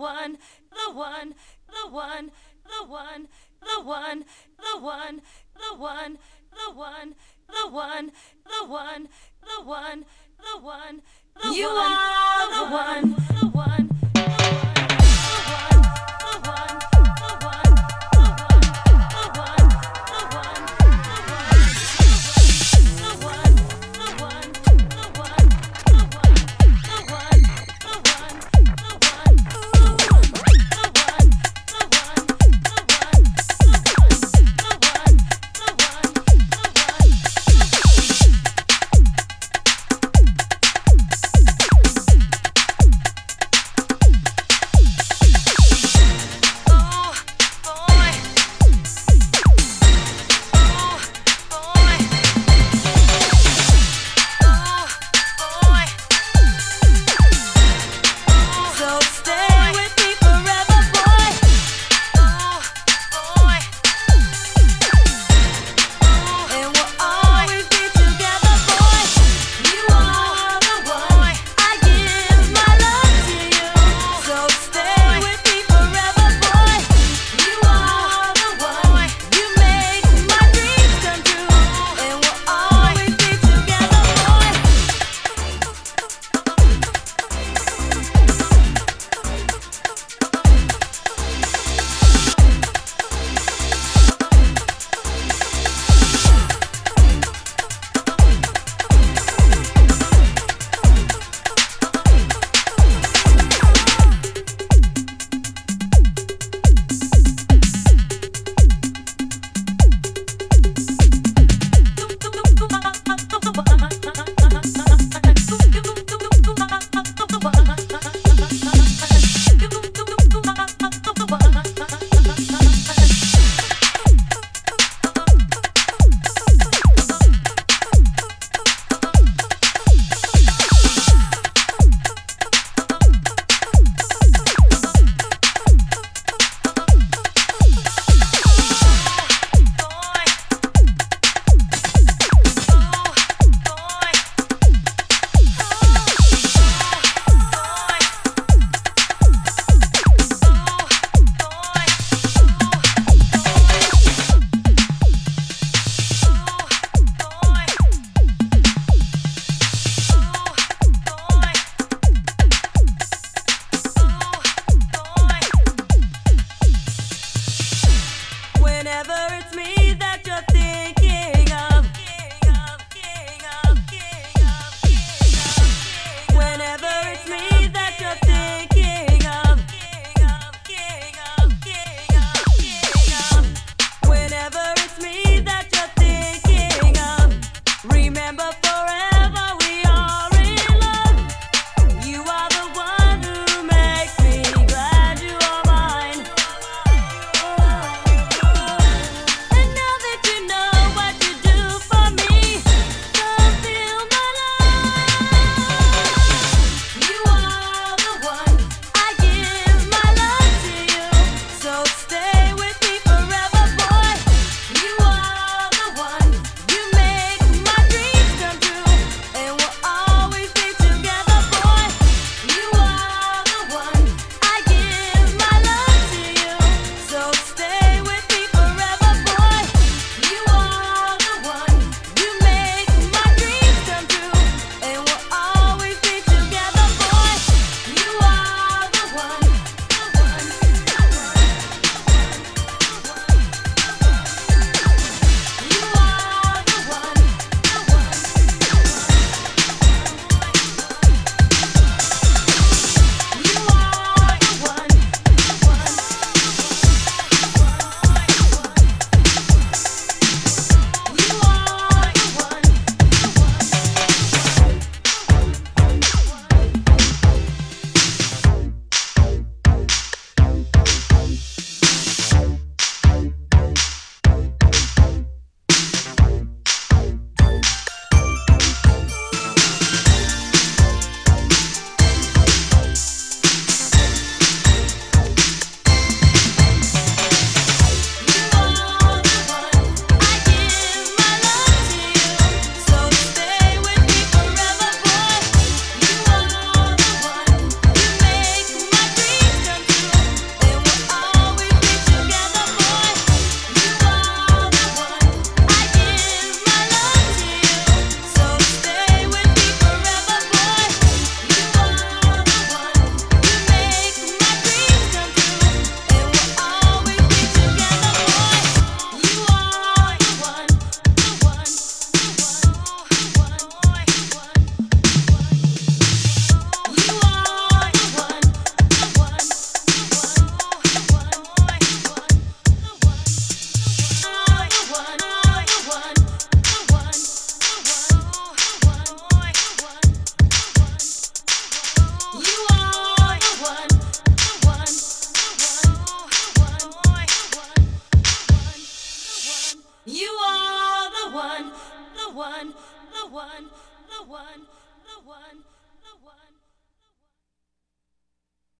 one, the one, the one, the one, the one, the one, the one, the one, the one, the one, the one, the one, the one, You the are one, the one. You are the one, the one, the one, the one, the one.